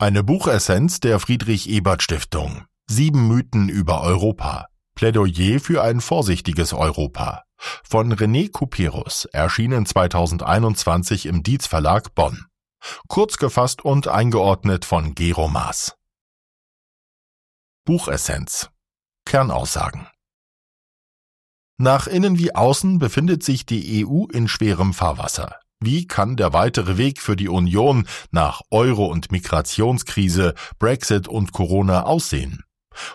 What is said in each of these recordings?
Eine Buchessenz der Friedrich Ebert Stiftung. Sieben Mythen über Europa. Plädoyer für ein vorsichtiges Europa. Von René Couperus, erschienen 2021 im Dietz Verlag Bonn. Kurz gefasst und eingeordnet von Gero Maas. Buchessenz. Kernaussagen. Nach innen wie außen befindet sich die EU in schwerem Fahrwasser. Wie kann der weitere Weg für die Union nach Euro- und Migrationskrise, Brexit und Corona aussehen?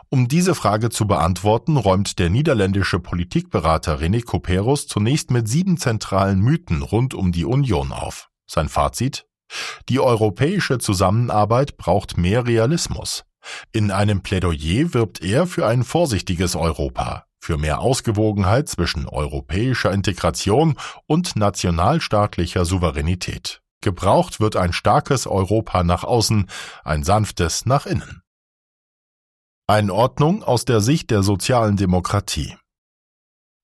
Um diese Frage zu beantworten, räumt der niederländische Politikberater René Couperus zunächst mit sieben zentralen Mythen rund um die Union auf. Sein Fazit? Die europäische Zusammenarbeit braucht mehr Realismus. In einem Plädoyer wirbt er für ein vorsichtiges Europa, für mehr Ausgewogenheit zwischen europäischer Integration und nationalstaatlicher Souveränität. Gebraucht wird ein starkes Europa nach außen, ein sanftes nach innen. Einordnung aus der Sicht der sozialen Demokratie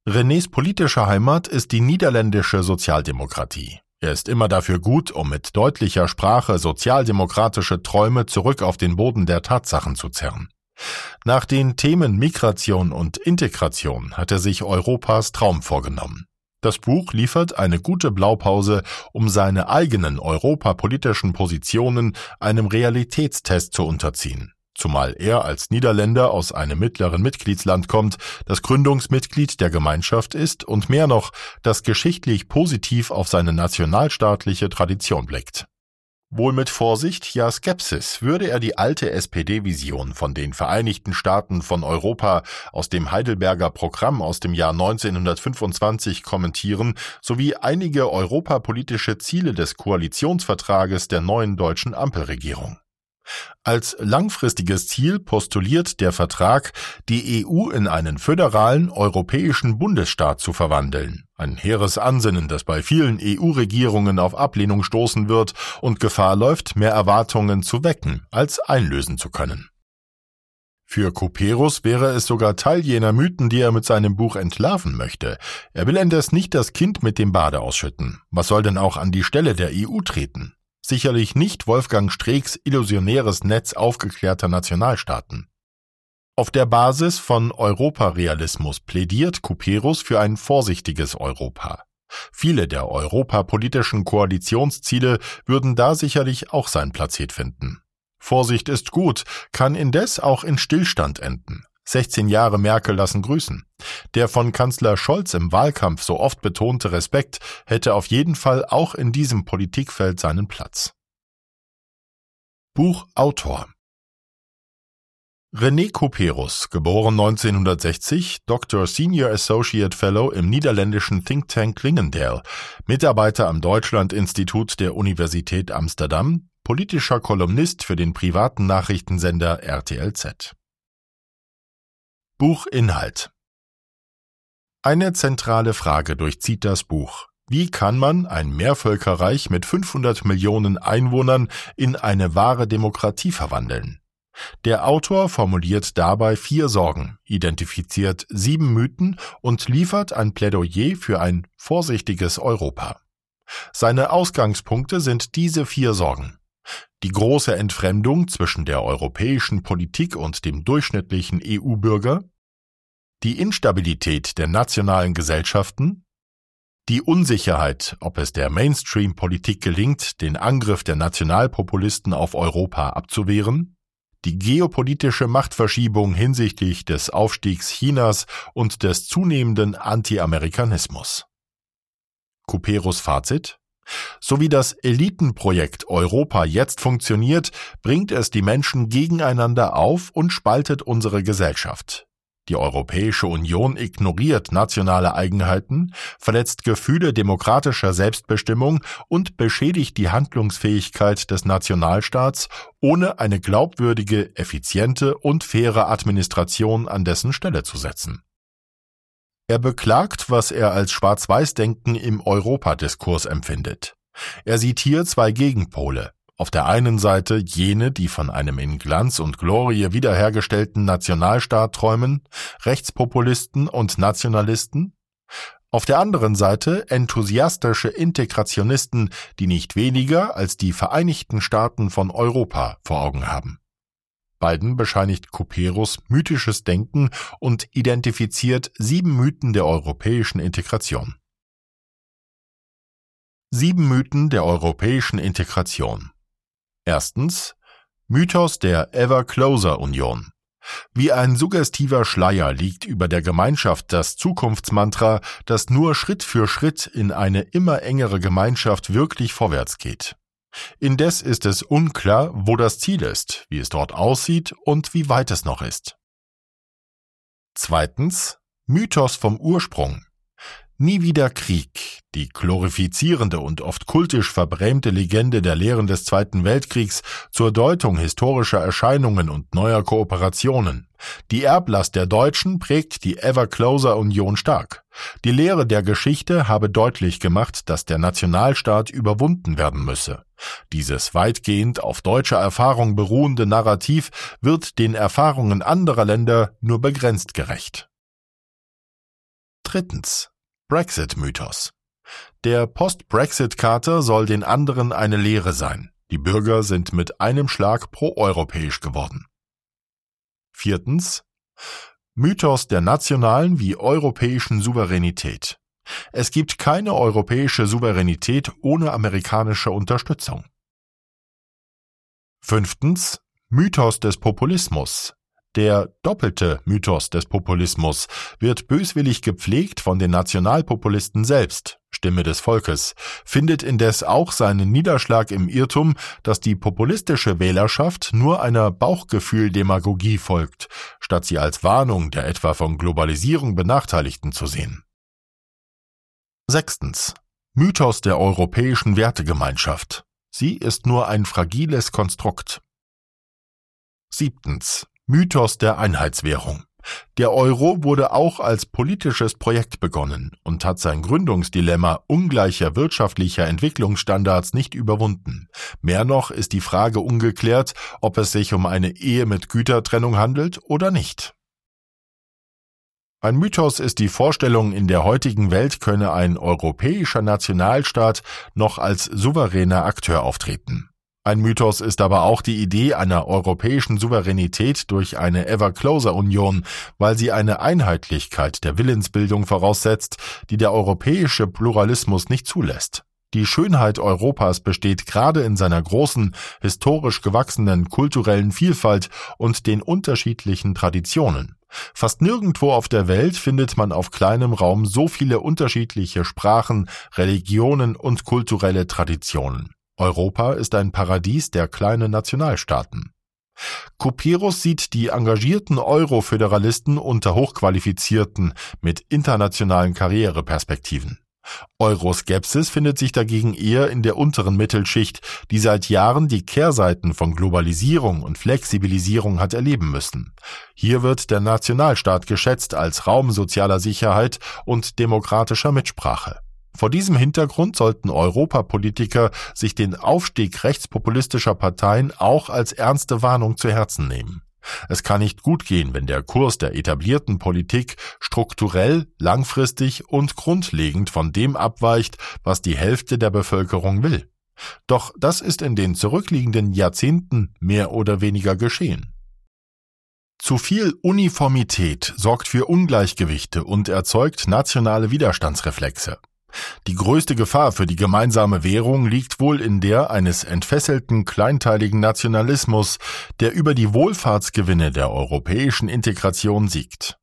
Renés politische Heimat ist die niederländische Sozialdemokratie. Er ist immer dafür gut, um mit deutlicher Sprache sozialdemokratische Träume zurück auf den Boden der Tatsachen zu zerren. Nach den Themen Migration und Integration hat er sich Europas Traum vorgenommen. Das Buch liefert eine gute Blaupause, um seine eigenen europapolitischen Positionen einem Realitätstest zu unterziehen. Zumal er als Niederländer aus einem mittleren Mitgliedsland kommt, das Gründungsmitglied der Gemeinschaft ist und mehr noch, das geschichtlich positiv auf seine nationalstaatliche Tradition blickt. Wohl mit Vorsicht, ja Skepsis würde er die alte SPD-Vision von den Vereinigten Staaten von Europa aus dem Heidelberger Programm aus dem Jahr 1925 kommentieren, sowie einige europapolitische Ziele des Koalitionsvertrages der neuen deutschen Ampelregierung. Als langfristiges Ziel postuliert der Vertrag, die EU in einen föderalen europäischen Bundesstaat zu verwandeln. Ein hehres Ansinnen, das bei vielen EU-Regierungen auf Ablehnung stoßen wird und Gefahr läuft, mehr Erwartungen zu wecken, als einlösen zu können. Für Couperus wäre es sogar Teil jener Mythen, die er mit seinem Buch entlarven möchte. Er will indes nicht das Kind mit dem Bade ausschütten. Was soll denn auch an die Stelle der EU treten? Sicherlich nicht Wolfgang Streecks illusionäres Netz aufgeklärter Nationalstaaten. Auf der Basis von Europarealismus plädiert Couperus für ein vorsichtiges Europa. Viele der europapolitischen Koalitionsziele würden da sicherlich auch sein Platzet finden. Vorsicht ist gut, kann indes auch in Stillstand enden. 16 Jahre Merkel lassen grüßen. Der von Kanzler Scholz im Wahlkampf so oft betonte Respekt hätte auf jeden Fall auch in diesem Politikfeld seinen Platz. Buchautor René Couperus, geboren 1960, Dr. Senior Associate Fellow im niederländischen Think Tank Klingendale, Mitarbeiter am Deutschland-Institut der Universität Amsterdam, politischer Kolumnist für den privaten Nachrichtensender RTLZ. Buchinhalt Eine zentrale Frage durchzieht das Buch. Wie kann man ein Mehrvölkerreich mit 500 Millionen Einwohnern in eine wahre Demokratie verwandeln? Der Autor formuliert dabei vier Sorgen, identifiziert sieben Mythen und liefert ein Plädoyer für ein vorsichtiges Europa. Seine Ausgangspunkte sind diese vier Sorgen. Die große Entfremdung zwischen der europäischen Politik und dem durchschnittlichen EU-Bürger, die Instabilität der nationalen Gesellschaften, die Unsicherheit, ob es der Mainstream-Politik gelingt, den Angriff der Nationalpopulisten auf Europa abzuwehren, die geopolitische Machtverschiebung hinsichtlich des Aufstiegs Chinas und des zunehmenden Anti-Amerikanismus. Couperus Fazit so wie das Elitenprojekt Europa jetzt funktioniert, bringt es die Menschen gegeneinander auf und spaltet unsere Gesellschaft. Die Europäische Union ignoriert nationale Eigenheiten, verletzt Gefühle demokratischer Selbstbestimmung und beschädigt die Handlungsfähigkeit des Nationalstaats, ohne eine glaubwürdige, effiziente und faire Administration an dessen Stelle zu setzen. Er beklagt, was er als Schwarz-Weiß-Denken im Europadiskurs empfindet. Er sieht hier zwei Gegenpole. Auf der einen Seite jene, die von einem in Glanz und Glorie wiederhergestellten Nationalstaat träumen, Rechtspopulisten und Nationalisten. Auf der anderen Seite enthusiastische Integrationisten, die nicht weniger als die Vereinigten Staaten von Europa vor Augen haben. Beiden bescheinigt Couperus mythisches Denken und identifiziert sieben Mythen der europäischen Integration. Sieben Mythen der europäischen Integration. Erstens Mythos der Ever Closer Union. Wie ein suggestiver Schleier liegt über der Gemeinschaft das Zukunftsmantra, das nur Schritt für Schritt in eine immer engere Gemeinschaft wirklich vorwärts geht. Indes ist es unklar, wo das Ziel ist, wie es dort aussieht und wie weit es noch ist. Zweitens Mythos vom Ursprung. Nie wieder Krieg, die glorifizierende und oft kultisch verbrämte Legende der Lehren des Zweiten Weltkriegs zur Deutung historischer Erscheinungen und neuer Kooperationen. Die Erblast der Deutschen prägt die Ever Closer Union stark. Die Lehre der Geschichte habe deutlich gemacht, dass der Nationalstaat überwunden werden müsse. Dieses weitgehend auf deutscher Erfahrung beruhende Narrativ wird den Erfahrungen anderer Länder nur begrenzt gerecht. Drittens. Brexit-Mythos. Der Post-Brexit-Kater soll den anderen eine Lehre sein. Die Bürger sind mit einem Schlag pro-europäisch geworden. Viertens. Mythos der nationalen wie europäischen Souveränität. Es gibt keine europäische Souveränität ohne amerikanische Unterstützung. Fünftens. Mythos des Populismus. Der doppelte Mythos des Populismus wird böswillig gepflegt von den Nationalpopulisten selbst, Stimme des Volkes, findet indes auch seinen Niederschlag im Irrtum, dass die populistische Wählerschaft nur einer Bauchgefühl-Demagogie folgt, statt sie als Warnung der etwa von Globalisierung Benachteiligten zu sehen. Sechstens. Mythos der europäischen Wertegemeinschaft. Sie ist nur ein fragiles Konstrukt. Siebtens. Mythos der Einheitswährung. Der Euro wurde auch als politisches Projekt begonnen und hat sein Gründungsdilemma ungleicher wirtschaftlicher Entwicklungsstandards nicht überwunden. Mehr noch ist die Frage ungeklärt, ob es sich um eine Ehe mit Gütertrennung handelt oder nicht. Ein Mythos ist die Vorstellung, in der heutigen Welt könne ein europäischer Nationalstaat noch als souveräner Akteur auftreten. Ein Mythos ist aber auch die Idee einer europäischen Souveränität durch eine Ever-Closer-Union, weil sie eine Einheitlichkeit der Willensbildung voraussetzt, die der europäische Pluralismus nicht zulässt. Die Schönheit Europas besteht gerade in seiner großen, historisch gewachsenen kulturellen Vielfalt und den unterschiedlichen Traditionen. Fast nirgendwo auf der Welt findet man auf kleinem Raum so viele unterschiedliche Sprachen, Religionen und kulturelle Traditionen. Europa ist ein Paradies der kleinen Nationalstaaten. Couperus sieht die engagierten Euro-Föderalisten unter Hochqualifizierten mit internationalen Karriereperspektiven. Euroskepsis findet sich dagegen eher in der unteren Mittelschicht, die seit Jahren die Kehrseiten von Globalisierung und Flexibilisierung hat erleben müssen. Hier wird der Nationalstaat geschätzt als Raum sozialer Sicherheit und demokratischer Mitsprache. Vor diesem Hintergrund sollten Europapolitiker sich den Aufstieg rechtspopulistischer Parteien auch als ernste Warnung zu Herzen nehmen. Es kann nicht gut gehen, wenn der Kurs der etablierten Politik strukturell, langfristig und grundlegend von dem abweicht, was die Hälfte der Bevölkerung will. Doch das ist in den zurückliegenden Jahrzehnten mehr oder weniger geschehen. Zu viel Uniformität sorgt für Ungleichgewichte und erzeugt nationale Widerstandsreflexe. Die größte Gefahr für die gemeinsame Währung liegt wohl in der eines entfesselten kleinteiligen Nationalismus, der über die Wohlfahrtsgewinne der europäischen Integration siegt.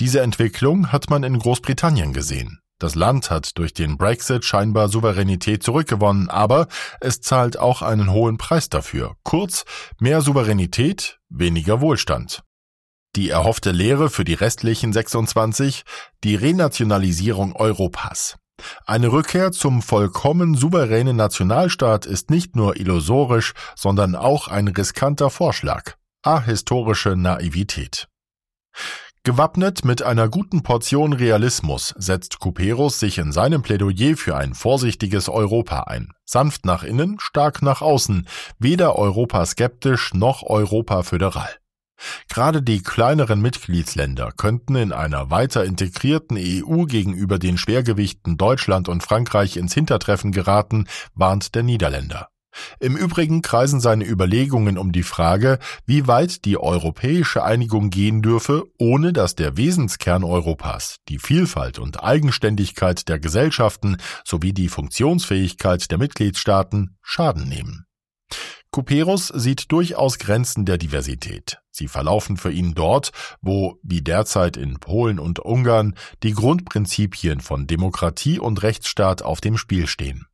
Diese Entwicklung hat man in Großbritannien gesehen. Das Land hat durch den Brexit scheinbar Souveränität zurückgewonnen, aber es zahlt auch einen hohen Preis dafür. Kurz, mehr Souveränität, weniger Wohlstand. Die erhoffte Lehre für die restlichen 26, die Renationalisierung Europas. Eine Rückkehr zum vollkommen souveränen Nationalstaat ist nicht nur illusorisch, sondern auch ein riskanter Vorschlag. Ahistorische Naivität. Gewappnet mit einer guten Portion Realismus setzt Couperus sich in seinem Plädoyer für ein vorsichtiges Europa ein. Sanft nach innen, stark nach außen, weder Europa skeptisch noch Europa föderal. Gerade die kleineren Mitgliedsländer könnten in einer weiter integrierten EU gegenüber den Schwergewichten Deutschland und Frankreich ins Hintertreffen geraten, warnt der Niederländer. Im Übrigen kreisen seine Überlegungen um die Frage, wie weit die europäische Einigung gehen dürfe, ohne dass der Wesenskern Europas, die Vielfalt und Eigenständigkeit der Gesellschaften sowie die Funktionsfähigkeit der Mitgliedstaaten Schaden nehmen. Couperus sieht durchaus Grenzen der Diversität. Sie verlaufen für ihn dort, wo, wie derzeit in Polen und Ungarn, die Grundprinzipien von Demokratie und Rechtsstaat auf dem Spiel stehen.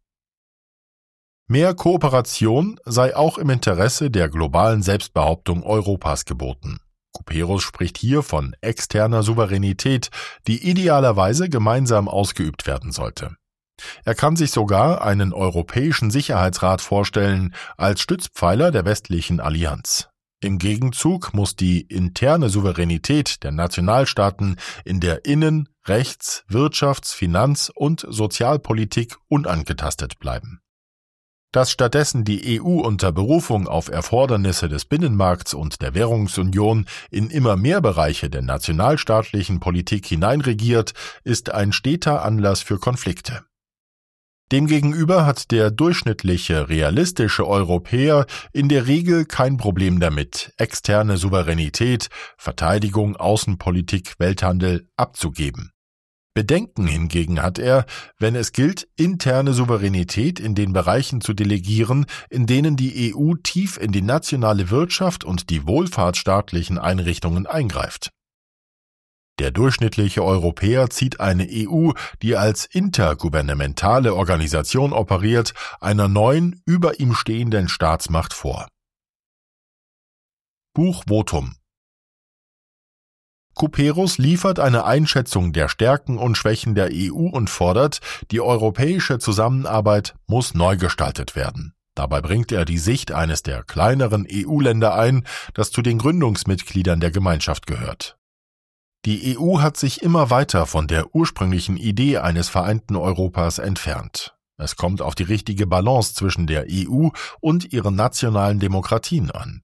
Mehr Kooperation sei auch im Interesse der globalen Selbstbehauptung Europas geboten. Couperus spricht hier von externer Souveränität, die idealerweise gemeinsam ausgeübt werden sollte. Er kann sich sogar einen Europäischen Sicherheitsrat vorstellen als Stützpfeiler der westlichen Allianz. Im Gegenzug muss die interne Souveränität der Nationalstaaten in der Innen-, Rechts-, Wirtschafts-, Finanz- und Sozialpolitik unangetastet bleiben. Dass stattdessen die EU unter Berufung auf Erfordernisse des Binnenmarkts und der Währungsunion in immer mehr Bereiche der nationalstaatlichen Politik hineinregiert, ist ein steter Anlass für Konflikte. Demgegenüber hat der durchschnittliche, realistische Europäer in der Regel kein Problem damit, externe Souveränität, Verteidigung, Außenpolitik, Welthandel abzugeben. Bedenken hingegen hat er, wenn es gilt, interne Souveränität in den Bereichen zu delegieren, in denen die EU tief in die nationale Wirtschaft und die wohlfahrtsstaatlichen Einrichtungen eingreift. Der durchschnittliche Europäer zieht eine EU, die als intergouvernementale Organisation operiert, einer neuen, über ihm stehenden Staatsmacht vor. Buch Votum Couperus liefert eine Einschätzung der Stärken und Schwächen der EU und fordert, die europäische Zusammenarbeit muss neu gestaltet werden. Dabei bringt er die Sicht eines der kleineren EU-Länder ein, das zu den Gründungsmitgliedern der Gemeinschaft gehört. Die EU hat sich immer weiter von der ursprünglichen Idee eines vereinten Europas entfernt. Es kommt auf die richtige Balance zwischen der EU und ihren nationalen Demokratien an.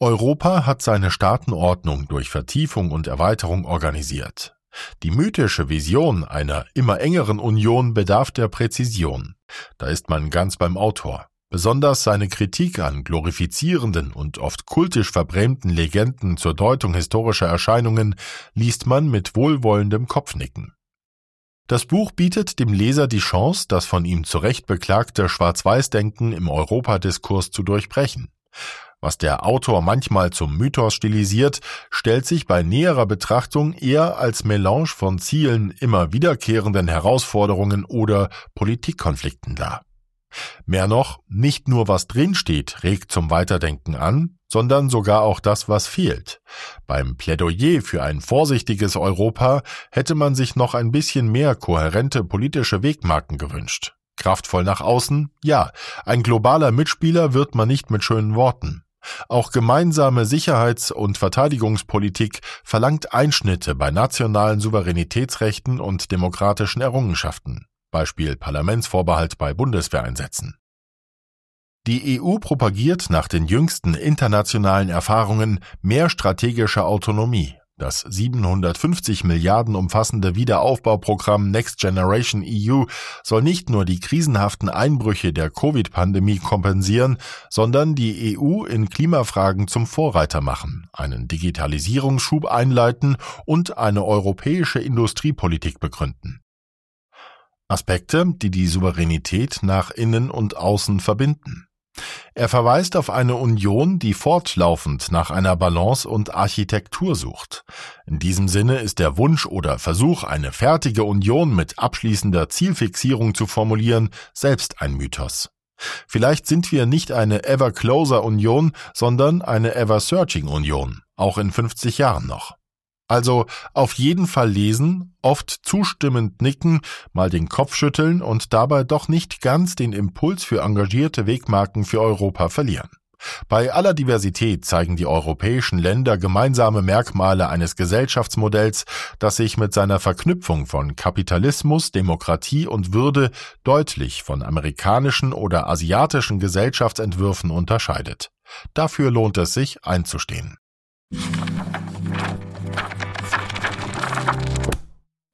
Europa hat seine Staatenordnung durch Vertiefung und Erweiterung organisiert. Die mythische Vision einer immer engeren Union bedarf der Präzision. Da ist man ganz beim Autor. Besonders seine Kritik an glorifizierenden und oft kultisch verbrämten Legenden zur Deutung historischer Erscheinungen liest man mit wohlwollendem Kopfnicken. Das Buch bietet dem Leser die Chance, das von ihm zu Recht beklagte Schwarz-Weiß-Denken im Europadiskurs zu durchbrechen. Was der Autor manchmal zum Mythos stilisiert, stellt sich bei näherer Betrachtung eher als Melange von Zielen immer wiederkehrenden Herausforderungen oder Politikkonflikten dar. Mehr noch, nicht nur was drinsteht regt zum Weiterdenken an, sondern sogar auch das, was fehlt. Beim Plädoyer für ein vorsichtiges Europa hätte man sich noch ein bisschen mehr kohärente politische Wegmarken gewünscht. Kraftvoll nach außen? Ja, ein globaler Mitspieler wird man nicht mit schönen Worten. Auch gemeinsame Sicherheits- und Verteidigungspolitik verlangt Einschnitte bei nationalen Souveränitätsrechten und demokratischen Errungenschaften, Beispiel Parlamentsvorbehalt bei Bundeswehreinsätzen. Die EU propagiert nach den jüngsten internationalen Erfahrungen mehr strategische Autonomie, das 750 Milliarden umfassende Wiederaufbauprogramm Next Generation EU soll nicht nur die krisenhaften Einbrüche der Covid-Pandemie kompensieren, sondern die EU in Klimafragen zum Vorreiter machen, einen Digitalisierungsschub einleiten und eine europäische Industriepolitik begründen. Aspekte, die die Souveränität nach innen und außen verbinden. Er verweist auf eine Union, die fortlaufend nach einer Balance und Architektur sucht. In diesem Sinne ist der Wunsch oder Versuch, eine fertige Union mit abschließender Zielfixierung zu formulieren, selbst ein Mythos. Vielleicht sind wir nicht eine Ever Closer Union, sondern eine Ever Searching Union, auch in 50 Jahren noch. Also auf jeden Fall lesen, oft zustimmend nicken, mal den Kopf schütteln und dabei doch nicht ganz den Impuls für engagierte Wegmarken für Europa verlieren. Bei aller Diversität zeigen die europäischen Länder gemeinsame Merkmale eines Gesellschaftsmodells, das sich mit seiner Verknüpfung von Kapitalismus, Demokratie und Würde deutlich von amerikanischen oder asiatischen Gesellschaftsentwürfen unterscheidet. Dafür lohnt es sich einzustehen.